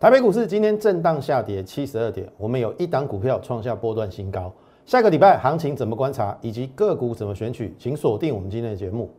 台北股市今天震荡下跌七十二点，我们有一档股票创下波段新高。下个礼拜行情怎么观察，以及个股怎么选取，请锁定我们今天的节目。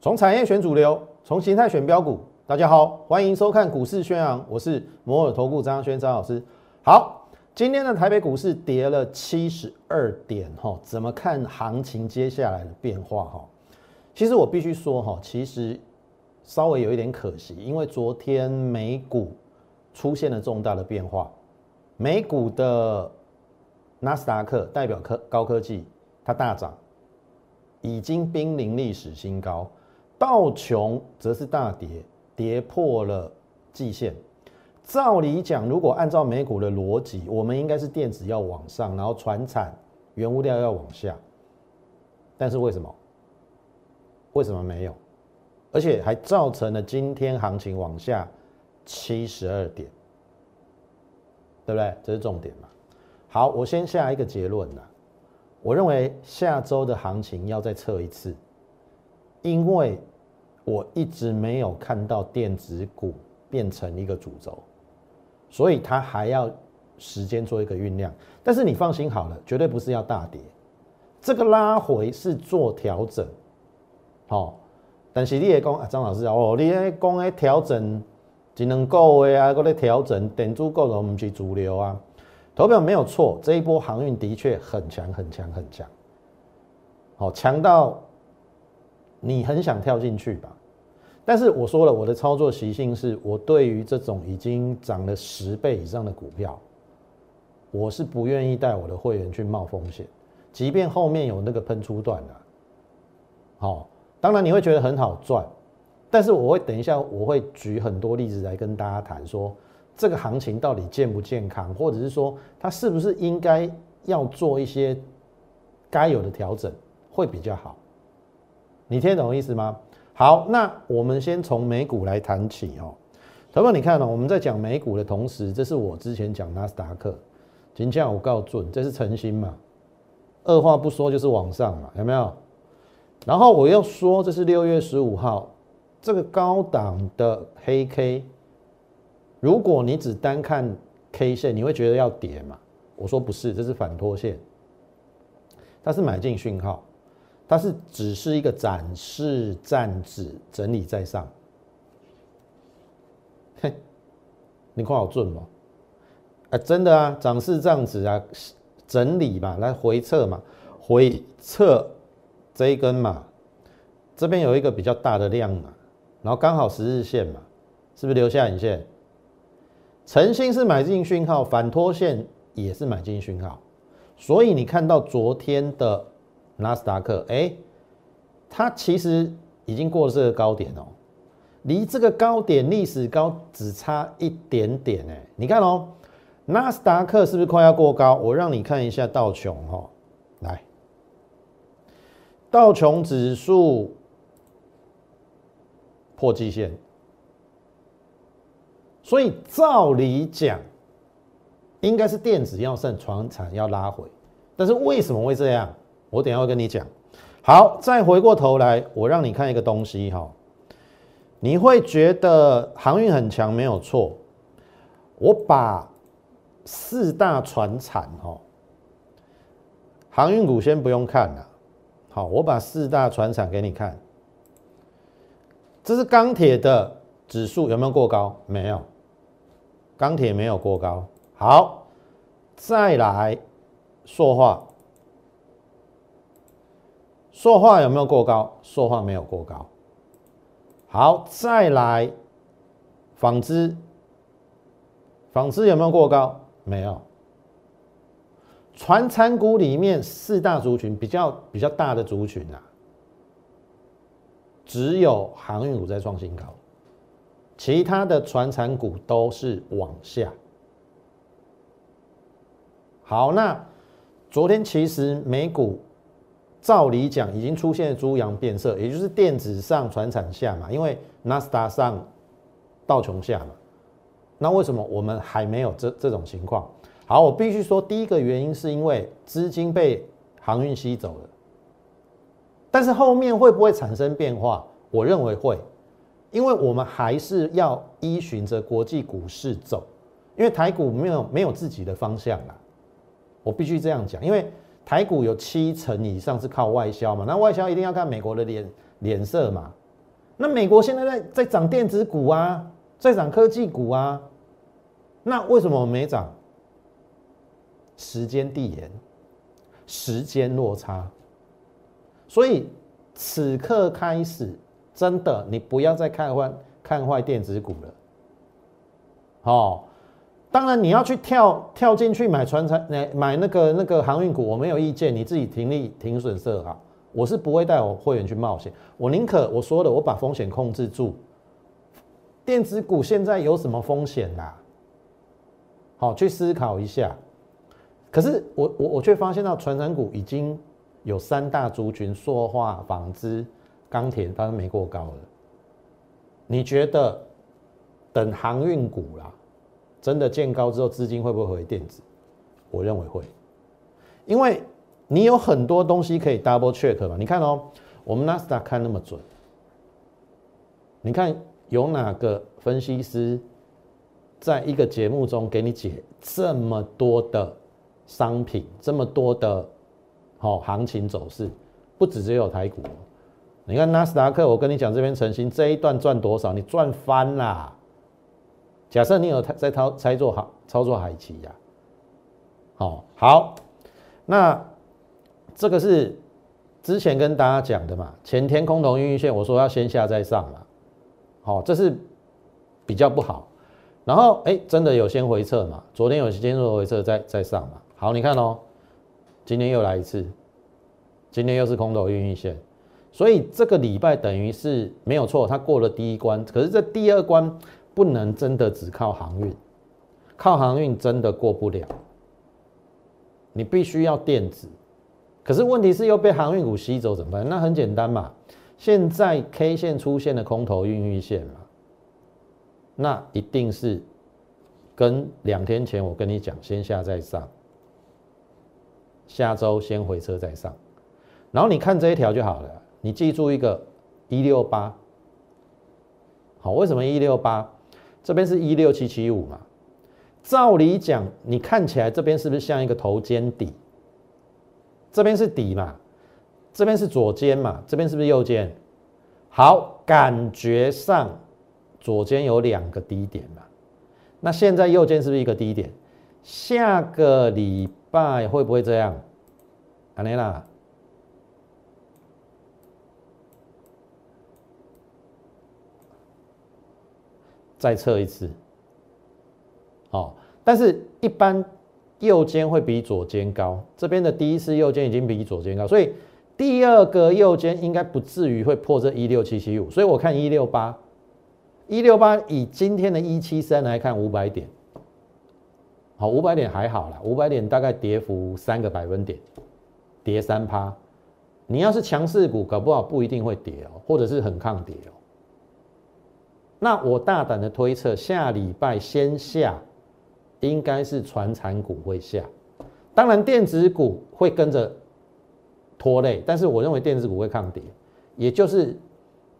从产业选主流，从形态选标股。大家好，欢迎收看股市宣扬，我是摩尔投顾张轩张老师。好，今天的台北股市跌了七十二点，哈，怎么看行情接下来的变化？哈，其实我必须说，哈，其实稍微有一点可惜，因为昨天美股出现了重大的变化，美股的纳斯达克代表科高科技它大涨，已经濒临历史新高。道琼则是大跌，跌破了季线。照理讲，如果按照美股的逻辑，我们应该是电子要往上，然后船产、原物料要往下。但是为什么？为什么没有？而且还造成了今天行情往下七十二点，对不对？这是重点嘛？好，我先下一个结论了。我认为下周的行情要再测一次，因为。我一直没有看到电子股变成一个主轴，所以它还要时间做一个酝酿。但是你放心好了，绝对不是要大跌，这个拉回是做调整。好，但是你也讲啊，张老师哦，你咧讲诶调整只能够月啊，搁咧调整，电子股都唔是主流啊。投票没有错，这一波航运的确很强很强很强，好强到。你很想跳进去吧？但是我说了，我的操作习性是我对于这种已经涨了十倍以上的股票，我是不愿意带我的会员去冒风险，即便后面有那个喷出段的。好，当然你会觉得很好赚，但是我会等一下我会举很多例子来跟大家谈说，这个行情到底健不健康，或者是说它是不是应该要做一些该有的调整，会比较好。你听懂意思吗？好，那我们先从美股来谈起哦。朋友你看哦，我们在讲美股的同时，这是我之前讲纳斯达克，今天我告诉你，这是诚心嘛，二话不说就是往上嘛，有没有？然后我又说这是六月十五号这个高档的黑 K，如果你只单看 K 线，你会觉得要跌嘛？我说不是，这是反拖线，它是买进讯号。它是只是一个展示站子整理在上，嘿，你看好准吗？啊，真的啊，涨势这样子啊，整理嘛，来回撤嘛，回撤这一根嘛，这边有一个比较大的量嘛，然后刚好十日线嘛，是不是留下影线？诚心是买进讯号，反拖线也是买进讯号，所以你看到昨天的。纳斯达克，哎，它其实已经过了这个高点哦，离这个高点历史高只差一点点哎，你看哦，纳斯达克是不是快要过高？我让你看一下道琼哈，来，道琼指数破季线，所以照理讲，应该是电子要胜，船产要拉回，但是为什么会这样？我等下会跟你讲。好，再回过头来，我让你看一个东西哈，你会觉得航运很强没有错。我把四大船产哈，航运股先不用看了。好，我把四大船产给你看。这是钢铁的指数有没有过高？没有，钢铁没有过高。好，再来说话。塑化有没有过高？塑化没有过高。好，再来纺织，纺织有没有过高？没有。船产股里面四大族群比较比较大的族群啊，只有航运股在创新高，其他的船产股都是往下。好，那昨天其实美股。照理讲，已经出现猪羊变色，也就是电子上传产下嘛，因为纳斯达上道琼下嘛。那为什么我们还没有这这种情况？好，我必须说，第一个原因是因为资金被航运吸走了。但是后面会不会产生变化？我认为会，因为我们还是要依循着国际股市走，因为台股没有没有自己的方向啦。我必须这样讲，因为台股有七成以上是靠外销嘛，那外销一定要看美国的脸脸色嘛。那美国现在在在涨电子股啊，在涨科技股啊，那为什么没涨？时间递延，时间落差，所以此刻开始，真的你不要再看坏看坏电子股了。好，当然你要去跳跳进去买船产，买买那个那个航运股，我没有意见，你自己停利停损设好。我是不会带我会员去冒险，我宁可我说的，我把风险控制住。电子股现在有什么风险啦？好，去思考一下。可是我我我却发现到，传染股已经有三大族群：塑化、纺织、钢铁，它都没过高了。你觉得等航运股啦，真的见高之后，资金会不会回电子？我认为会，因为。你有很多东西可以 double check 嘛？你看哦，我们纳斯达看那么准，你看有哪个分析师在一个节目中给你解这么多的商品，这么多的好行情走势？不止只有台股，你看纳斯达克，我跟你讲这边成型这一段赚多少？你赚翻啦！假设你有在操操作好操作海奇呀，好好那。这个是之前跟大家讲的嘛，前天空头运线，我说要先下再上嘛，好，这是比较不好。然后哎，真的有先回撤嘛？昨天有先做回撤再再上嘛？好，你看哦，今天又来一次，今天又是空头运线，所以这个礼拜等于是没有错，它过了第一关，可是这第二关不能真的只靠航运，靠航运真的过不了，你必须要电子。可是问题是又被航运股吸走怎么办？那很简单嘛，现在 K 线出现的空头孕育线嘛，那一定是跟两天前我跟你讲先下再上，下周先回车再上，然后你看这一条就好了，你记住一个一六八，好，为什么一六八？这边是一六七七五嘛，照理讲，你看起来这边是不是像一个头肩底？这边是底嘛，这边是左肩嘛，这边是不是右肩？好，感觉上左肩有两个低点嘛，那现在右肩是不是一个低点？下个礼拜会不会这样？安妮娜，再测一次。哦，但是一般。右肩会比左肩高，这边的第一次右肩已经比左肩高，所以第二个右肩应该不至于会破这一六七七五，所以我看一六八，一六八以今天的一七三来看五百点，好，五百点还好啦，五百点大概跌幅三个百分点，跌三趴，你要是强势股，搞不好不一定会跌哦，或者是很抗跌哦，那我大胆的推测，下礼拜先下。应该是传产股会下，当然电子股会跟着拖累，但是我认为电子股会抗跌，也就是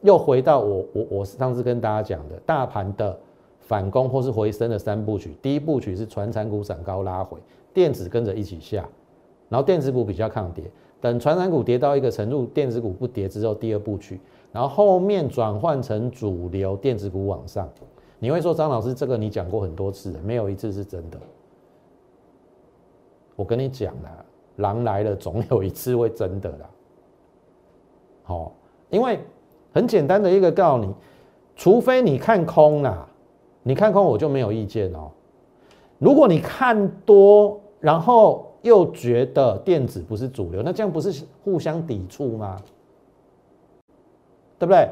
又回到我我我上次跟大家讲的大盘的反攻或是回升的三部曲，第一部曲是传产股涨高拉回，电子跟着一起下，然后电子股比较抗跌，等传产股跌到一个程度，电子股不跌之后，第二部曲，然后后面转换成主流电子股往上。你会说张老师，这个你讲过很多次了，没有一次是真的。我跟你讲了，狼来了总有一次会真的啦。好，因为很简单的一个告诉你，除非你看空啦，你看空我就没有意见哦。如果你看多，然后又觉得电子不是主流，那这样不是互相抵触吗？对不对？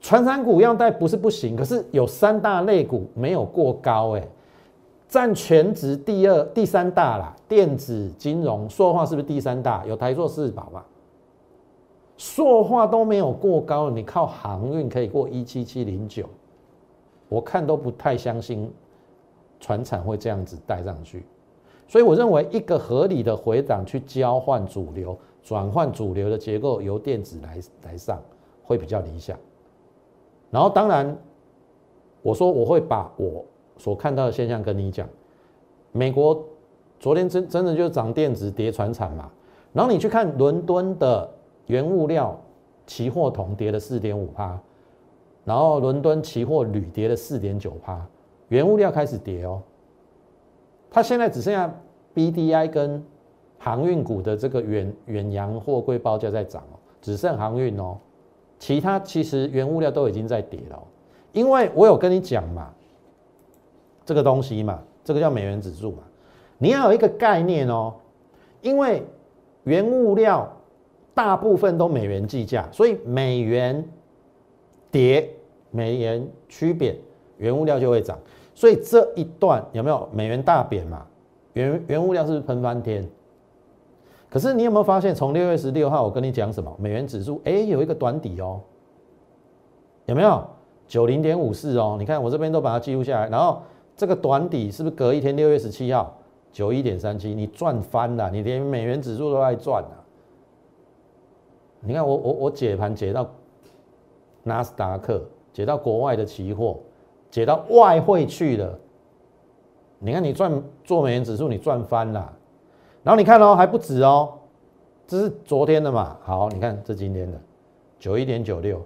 传产股要带不是不行，可是有三大类股没有过高，哎，占全值第二、第三大啦。电子、金融、塑化是不是第三大？有台塑、四宝嘛？塑化都没有过高，你靠航运可以过一七七零九，我看都不太相信船产会这样子带上去。所以我认为一个合理的回档去交换主流，转换主流的结构由电子来来上，会比较理想。然后当然，我说我会把我所看到的现象跟你讲。美国昨天真真的就涨电子跌船产嘛，然后你去看伦敦的原物料期货铜跌了四点五趴，然后伦敦期货铝跌了四点九趴，原物料开始跌哦。它现在只剩下 B D I 跟航运股的这个远远洋货柜报价在涨哦，只剩航运哦，其他其实原物料都已经在跌了。因为我有跟你讲嘛，这个东西嘛，这个叫美元指数嘛，你要有一个概念哦，因为原物料大部分都美元计价，所以美元跌，美元趋贬，原物料就会涨。所以这一段有没有美元大贬嘛？原原物料是不是喷翻天？可是你有没有发现，从六月十六号我跟你讲什么？美元指数哎有一个短底哦，有没有九零点五四哦？你看我这边都把它记录下来，然后这个短底是不是隔一天六月十七号九一点三七？你赚翻了，你连美元指数都在赚了。你看我我我解盘解到纳斯达克，解到国外的期货。解到外汇去了，你看你赚做美元指数，你赚翻了。然后你看哦，还不止哦，这是昨天的嘛。好，你看这今天的九一点九六，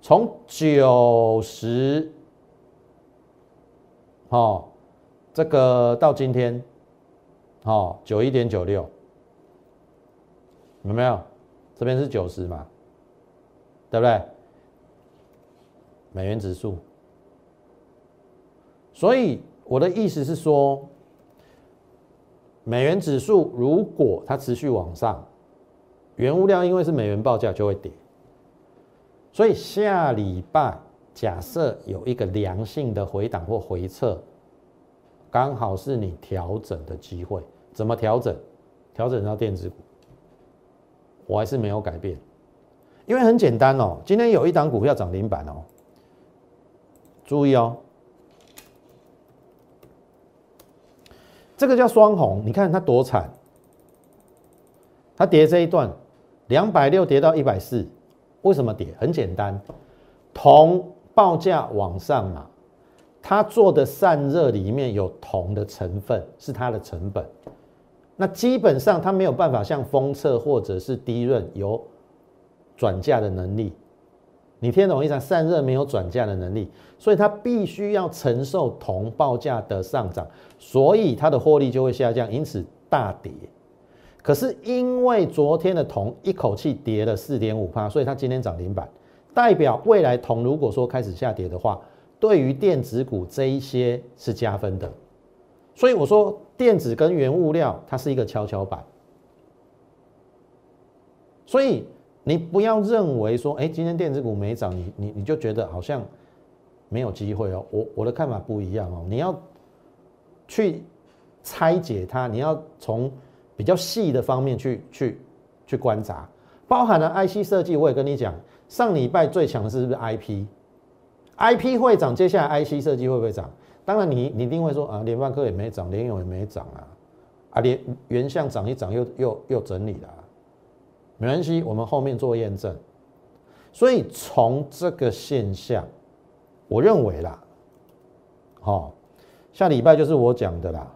从九十，哦，这个到今天，哦，九一点九六，有没有？这边是九十嘛，对不对？美元指数，所以我的意思是说，美元指数如果它持续往上，原物料因为是美元报价就会跌，所以下礼拜假设有一个良性的回档或回撤，刚好是你调整的机会。怎么调整？调整到电子股，我还是没有改变，因为很简单哦，今天有一档股票涨停板哦。注意哦，这个叫双红，你看它多惨，它跌这一段两百六跌到一百四，为什么跌？很简单，铜报价往上嘛，它做的散热里面有铜的成分，是它的成本，那基本上它没有办法像封测或者是低润有转嫁的能力。你听懂意思？散热没有转嫁的能力，所以它必须要承受铜报价的上涨，所以它的获利就会下降，因此大跌。可是因为昨天的铜一口气跌了四点五帕，所以它今天涨停板，代表未来铜如果说开始下跌的话，对于电子股这一些是加分的。所以我说电子跟原物料它是一个跷跷板，所以。你不要认为说，哎，今天电子股没涨，你你你就觉得好像没有机会哦。我我的看法不一样哦。你要去拆解它，你要从比较细的方面去去去观察，包含了 IC 设计。我也跟你讲，上礼拜最强的是不是 IP？IP 会涨，接下来 IC 设计会不会涨？当然，你你一定会说啊，联发科也没涨，联咏也没涨啊，啊，联原相涨一涨又又又整理了。没关系，我们后面做验证。所以从这个现象，我认为啦，好，下礼拜就是我讲的啦，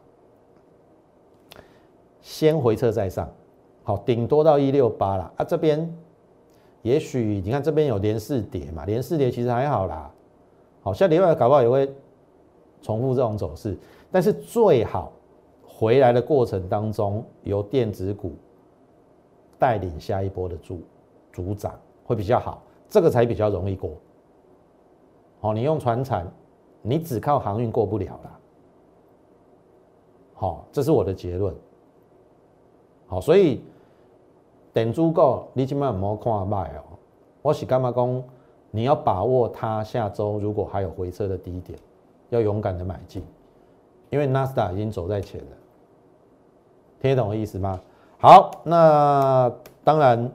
先回撤再上，好，顶多到一六八啦啊。这边也许你看这边有连四跌嘛，连四跌其实还好啦。好，下礼拜搞不好也会重复这种走势，但是最好回来的过程当中由电子股。带领下一波的主主涨会比较好，这个才比较容易过。好，你用船产，你只靠航运过不了了。好，这是我的结论。好，所以等足够，你起码唔好看卖哦。我是干嘛讲？你要把握它下周如果还有回撤的低点，要勇敢的买进，因为纳斯达已经走在前了。听懂我意思吗？好，那当然，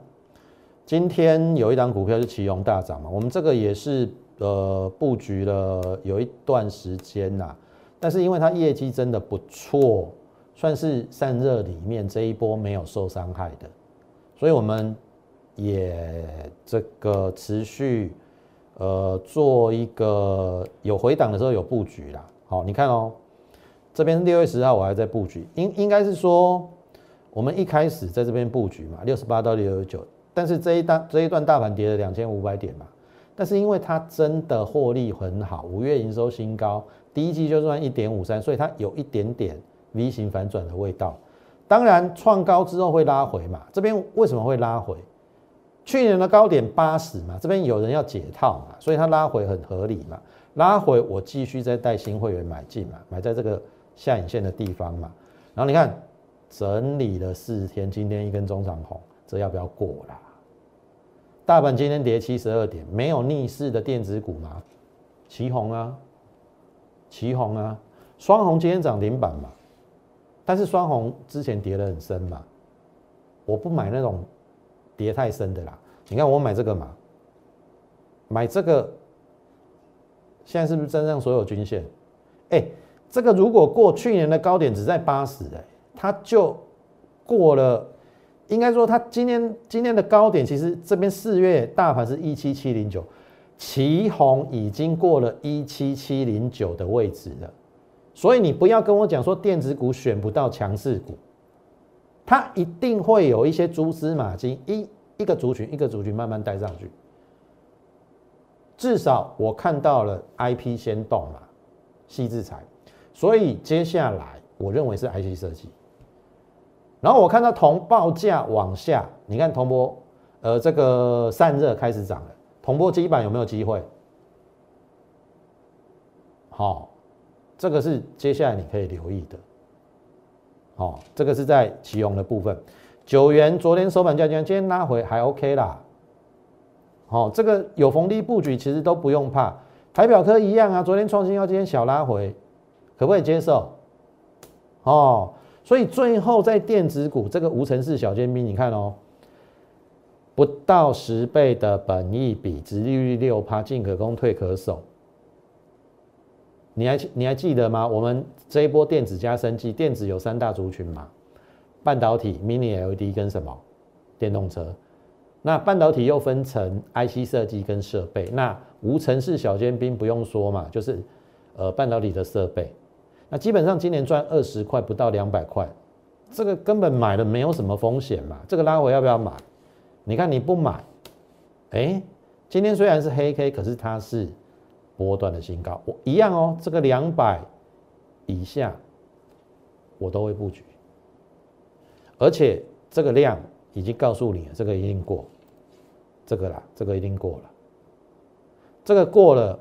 今天有一档股票是奇隆大涨嘛，我们这个也是呃布局了有一段时间呐，但是因为它业绩真的不错，算是散热里面这一波没有受伤害的，所以我们也这个持续呃做一个有回档的时候有布局啦。好，你看哦，这边六月十号我还在布局，应应该是说我们一开始在这边布局嘛，六十八到六十九，但是这一单这一段大盘跌了两千五百点嘛，但是因为它真的获利很好，五月营收新高，第一季就赚一点五三，所以它有一点点 V 型反转的味道。当然创高之后会拉回嘛，这边为什么会拉回？去年的高点八十嘛，这边有人要解套嘛，所以它拉回很合理嘛。拉回，我继续再带新会员买进嘛，买在这个下影线的地方嘛。然后你看，整理了四天，今天一根中长红，这要不要过啦？大盘今天跌七十二点，没有逆势的电子股吗？旗红啊，旗红啊，双红今天涨停板嘛。但是双红之前跌得很深嘛，我不买那种跌太深的啦。你看我买这个嘛，买这个。现在是不是真正所有均线？哎，这个如果过去年的高点只在八十，哎，它就过了。应该说，它今天今天的高点，其实这边四月大盘是一七七零九，旗红已经过了一七七零九的位置了。所以你不要跟我讲说电子股选不到强势股，它一定会有一些蛛丝马迹，一一个族群一个族群慢慢带上去。至少我看到了 IP 先动嘛，细制材，所以接下来我认为是 IC 设计。然后我看到铜报价往下，你看铜箔，呃，这个散热开始涨了，铜箔基板有没有机会？好，这个是接下来你可以留意的。好，这个是在奇宏的部分，九元昨天收盘价今天拉回还 OK 啦。好，这个有逢低布局，其实都不用怕。台表科一样啊，昨天创新要，今天小拉回，可不可以接受？哦，所以最后在电子股这个无尘室小尖兵，你看哦，不到十倍的本益比，值利率六趴，进可攻，退可守。你还你还记得吗？我们这一波电子加升级，电子有三大族群嘛？半导体、Mini LED 跟什么？电动车。那半导体又分成 IC 设计跟设备，那无尘室小尖兵不用说嘛，就是呃半导体的设备。那基本上今年赚二十块不到两百块，这个根本买了没有什么风险嘛。这个拉回要不要买？你看你不买，哎，今天虽然是黑 K，可是它是波段的新高，我一样哦。这个两百以下我都会布局，而且这个量。已经告诉你了，这个一定过，这个啦，这个一定过了，这个过了，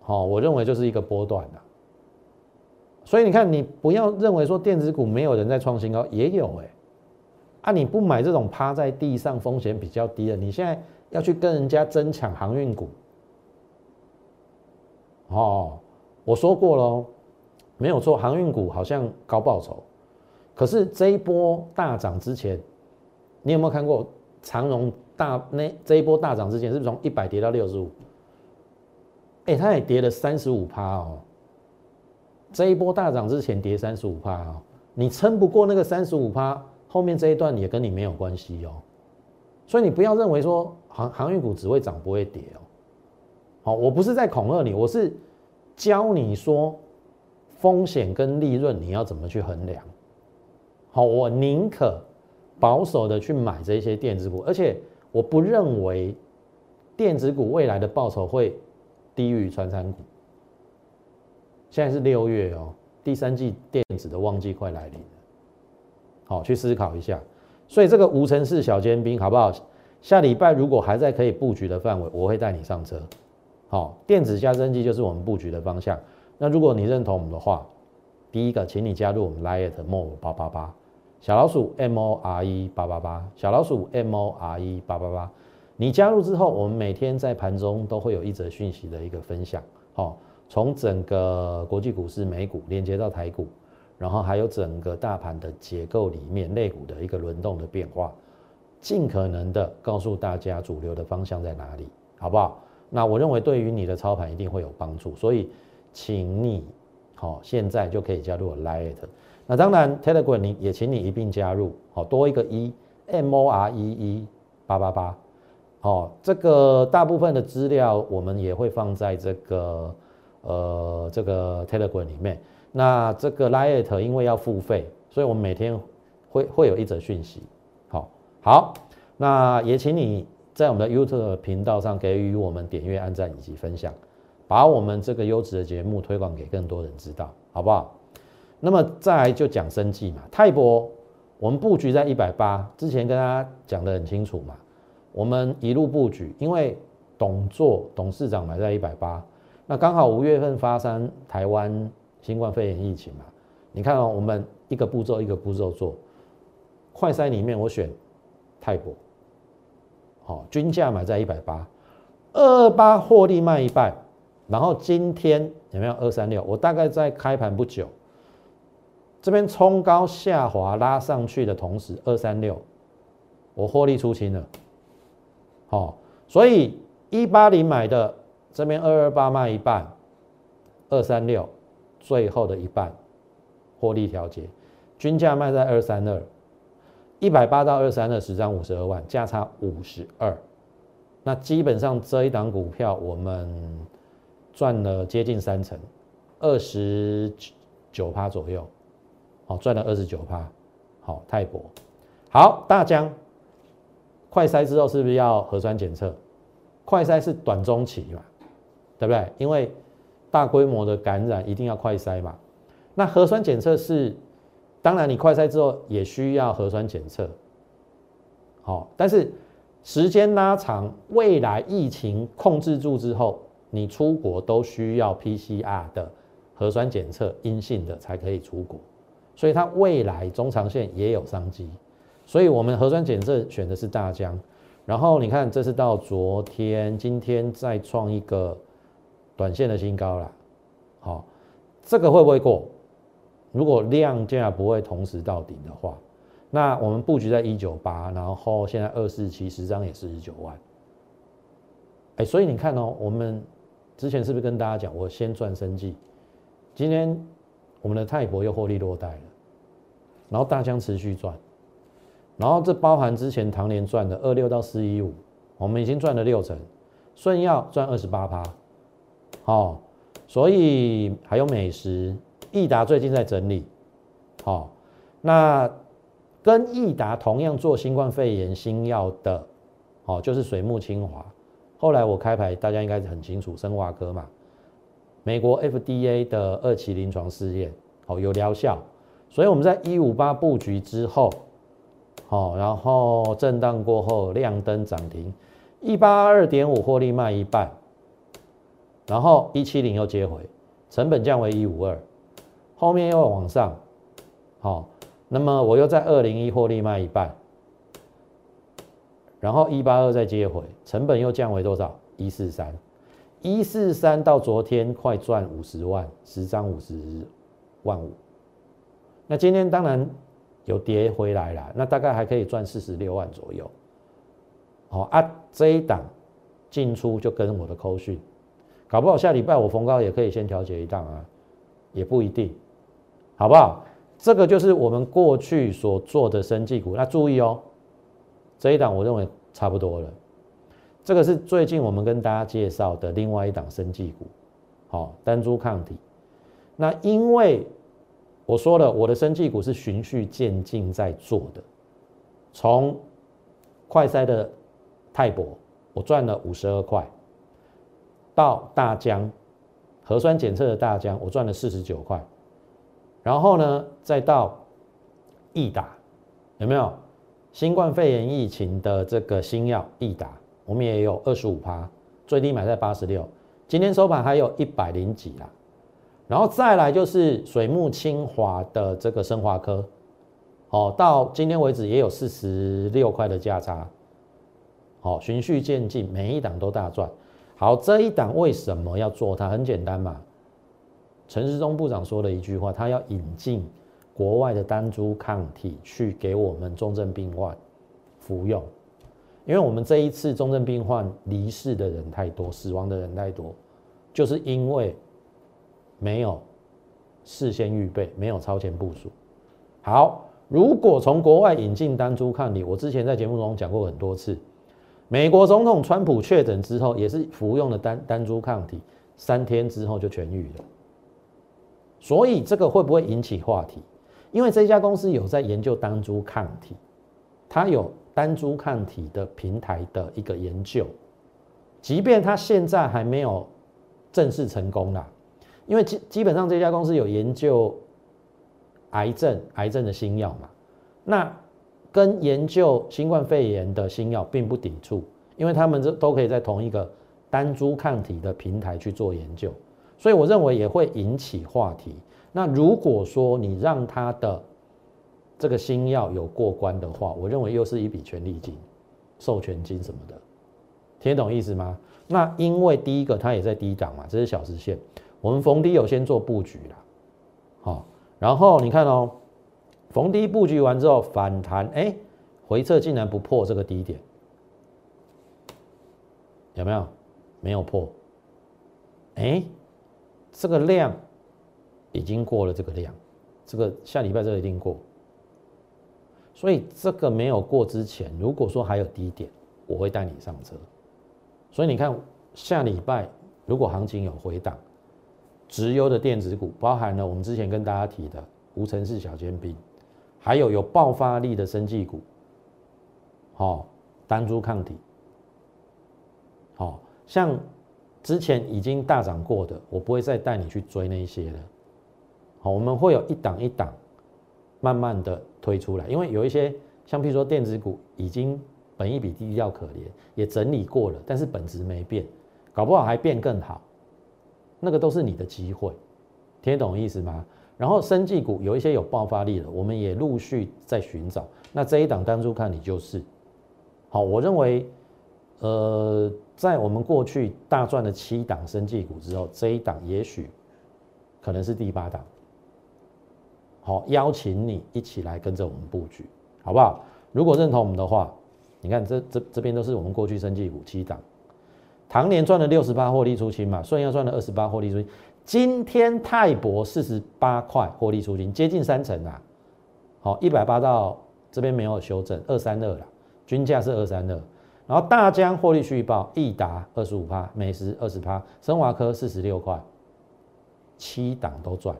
好，我认为就是一个波段了。所以你看，你不要认为说电子股没有人在创新高，也有哎，啊，你不买这种趴在地上风险比较低的，你现在要去跟人家争抢航运股，哦，我说过喽，没有错，航运股好像高报酬，可是这一波大涨之前。你有没有看过长荣大那这一波大涨之前，是不是从一百跌到六十五？哎，它也跌了三十五趴哦。这一波大涨之前跌三十五趴哦，你撑不过那个三十五趴，后面这一段也跟你没有关系哦。所以你不要认为说航航运股只会涨不会跌哦。好，我不是在恐吓你，我是教你说风险跟利润你要怎么去衡量。好，我宁可。保守的去买这些电子股，而且我不认为电子股未来的报酬会低于传产股。现在是六月哦，第三季电子的旺季快来临了，好去思考一下。所以这个无尘室小尖兵好不好？下礼拜如果还在可以布局的范围，我会带你上车。好，电子加升机就是我们布局的方向。那如果你认同我们的话，第一个，请你加入我们 Light More 八八八。小老鼠 M O R E 八八八，小老鼠 M O R E 八八八，你加入之后，我们每天在盘中都会有一则讯息的一个分享，好，从整个国际股市美股连接到台股，然后还有整个大盘的结构里面类股的一个轮动的变化，尽可能的告诉大家主流的方向在哪里，好不好？那我认为对于你的操盘一定会有帮助，所以请你好，现在就可以加入我 Lite。那当然，Telegram 你也请你一并加入，好，多一个一 M O R E E 八八八，好，这个大部分的资料我们也会放在这个呃这个 Telegram 里面。那这个 Lite 因为要付费，所以我们每天会会有一则讯息，好，好，那也请你在我们的 YouTube 频道上给予我们点阅、按赞以及分享，把我们这个优质的节目推广给更多人知道，好不好？那么再来就讲生计嘛，泰博，我们布局在一百八，之前跟大家讲得很清楚嘛，我们一路布局，因为董座董事长买在一百八，那刚好五月份发生台湾新冠肺炎疫情嘛，你看哦，我们一个步骤一个步骤做，快筛里面我选泰国，好，均价买在一百八，二二八获利卖一半，然后今天有没有二三六？我大概在开盘不久。这边冲高下滑拉上去的同时，二三六，我获利出清了，好，所以一八零买的这边二二八卖一半，二三六最后的一半获利调节，均价卖在二三二，一百八到二三二十张五十二万，价差五十二，那基本上这一档股票我们赚了接近三成，二十九趴左右。好，赚了二十九趴。好，泰博，好，大疆，快筛之后是不是要核酸检测？快筛是短中期嘛，对不对？因为大规模的感染一定要快筛嘛。那核酸检测是，当然你快筛之后也需要核酸检测。好，但是时间拉长，未来疫情控制住之后，你出国都需要 PCR 的核酸检测阴性的才可以出国。所以它未来中长线也有商机，所以我们核酸检测选的是大疆，然后你看这是到昨天，今天再创一个短线的新高了，好，这个会不会过？如果量价不会同时到顶的话，那我们布局在一九八，然后现在二四七十张也四十九万，哎，所以你看哦，我们之前是不是跟大家讲，我先赚生计，今天。我们的泰博又获利落袋了，然后大疆持续赚，然后这包含之前唐年赚的二六到四一五，我们已经赚了六成，顺药赚二十八趴，好，所以还有美食，益达最近在整理，好，那跟益达同样做新冠肺炎新药的，哦，就是水木清华，后来我开牌，大家应该很清楚，生华科嘛。美国 FDA 的二期临床试验，好有疗效，所以我们在一五八布局之后，好，然后震荡过后亮灯涨停，一八二点五获利卖一半，然后一七零又接回，成本降为一五二，后面又往上，好，那么我又在二零一获利卖一半，然后一八二再接回，成本又降为多少？一四三。一四三到昨天快赚五十万，十张五十万五。那今天当然有跌回来了，那大概还可以赚四十六万左右。好啊，这一档进出就跟我的扣讯，搞不好下礼拜我逢高也可以先调节一档啊，也不一定，好不好？这个就是我们过去所做的生技股，那注意哦，这一档我认为差不多了。这个是最近我们跟大家介绍的另外一档生技股，好，单株抗体。那因为我说了，我的生技股是循序渐进在做的，从快筛的泰博，我赚了五十二块，到大疆核酸检测的大疆，我赚了四十九块，然后呢，再到易达，有没有新冠肺炎疫情的这个新药易达？我们也有二十五趴，最低买在八十六，今天收盘还有一百零几啦。然后再来就是水木清华的这个生华科，哦，到今天为止也有四十六块的价差，好，循序渐进，每一档都大赚。好，这一档为什么要做它？很简单嘛，陈时中部长说了一句话，他要引进国外的单株抗体去给我们重症病患服用。因为我们这一次重症病患离世的人太多，死亡的人太多，就是因为没有事先预备，没有超前部署。好，如果从国外引进单株抗体，我之前在节目中讲过很多次，美国总统川普确诊之后，也是服用了单单株抗体，三天之后就痊愈了。所以这个会不会引起话题？因为这家公司有在研究单株抗体，它有单株抗体的平台的一个研究，即便它现在还没有正式成功啦，因为基基本上这家公司有研究癌症癌症的新药嘛，那跟研究新冠肺炎的新药并不抵触，因为他们这都可以在同一个单株抗体的平台去做研究，所以我认为也会引起话题。那如果说你让他的这个新药有过关的话，我认为又是一笔权利金、授权金什么的，听懂意思吗？那因为第一个它也在低档嘛，这是小时线，我们逢低有先做布局了，好，然后你看哦，逢低布局完之后反弹，哎，回撤竟然不破这个低点，有没有？没有破，哎，这个量。已经过了这个量，这个下礼拜这个一定过，所以这个没有过之前，如果说还有低点，我会带你上车。所以你看下礼拜如果行情有回档，直优的电子股，包含了我们之前跟大家提的无尘室小尖兵，还有有爆发力的生技股，好单株抗体，好像之前已经大涨过的，我不会再带你去追那些了。好我们会有一档一档慢慢的推出来，因为有一些像譬如说电子股已经本一比低要可怜，也整理过了，但是本质没变，搞不好还变更好，那个都是你的机会，听懂意思吗？然后生技股有一些有爆发力的，我们也陆续在寻找，那这一档当初看你就是，好，我认为，呃，在我们过去大赚的七档生技股之后，这一档也许可能是第八档。好，邀请你一起来跟着我们布局，好不好？如果认同我们的话，你看这这这边都是我们过去生技股七档，唐年赚了六十八获利出清嘛，顺要赚了二十八获利出清，今天泰博四十八块获利出清，接近三成啊。好，一百八到这边没有修正，二三二了，均价是二三二。然后大疆获利续报，益达二十五趴，美食二十趴，生华科四十六块，七档都赚。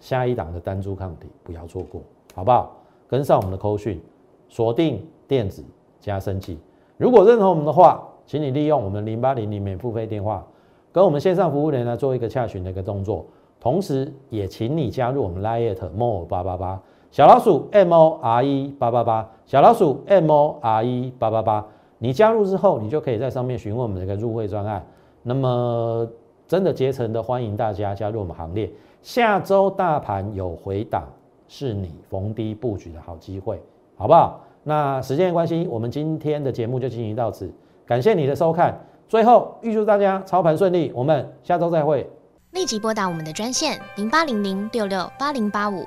下一档的单株抗体不要错过，好不好？跟上我们的扣讯，锁定电子加升级。如果认同我们的话，请你利用我们零八零零免付费电话，跟我们线上服务人员做一个洽询的一个动作。同时，也请你加入我们 Lite More 八八八小老鼠 M O R E 八八八小老鼠 M O R E 八八八。你加入之后，你就可以在上面询问我们的一个入会专案。那么，真的竭诚的欢迎大家加入我们行列。下周大盘有回档，是你逢低布局的好机会，好不好？那时间关系，我们今天的节目就进行到此，感谢你的收看。最后预祝大家操盘顺利，我们下周再会。立即拨打我们的专线零八零零六六八零八五。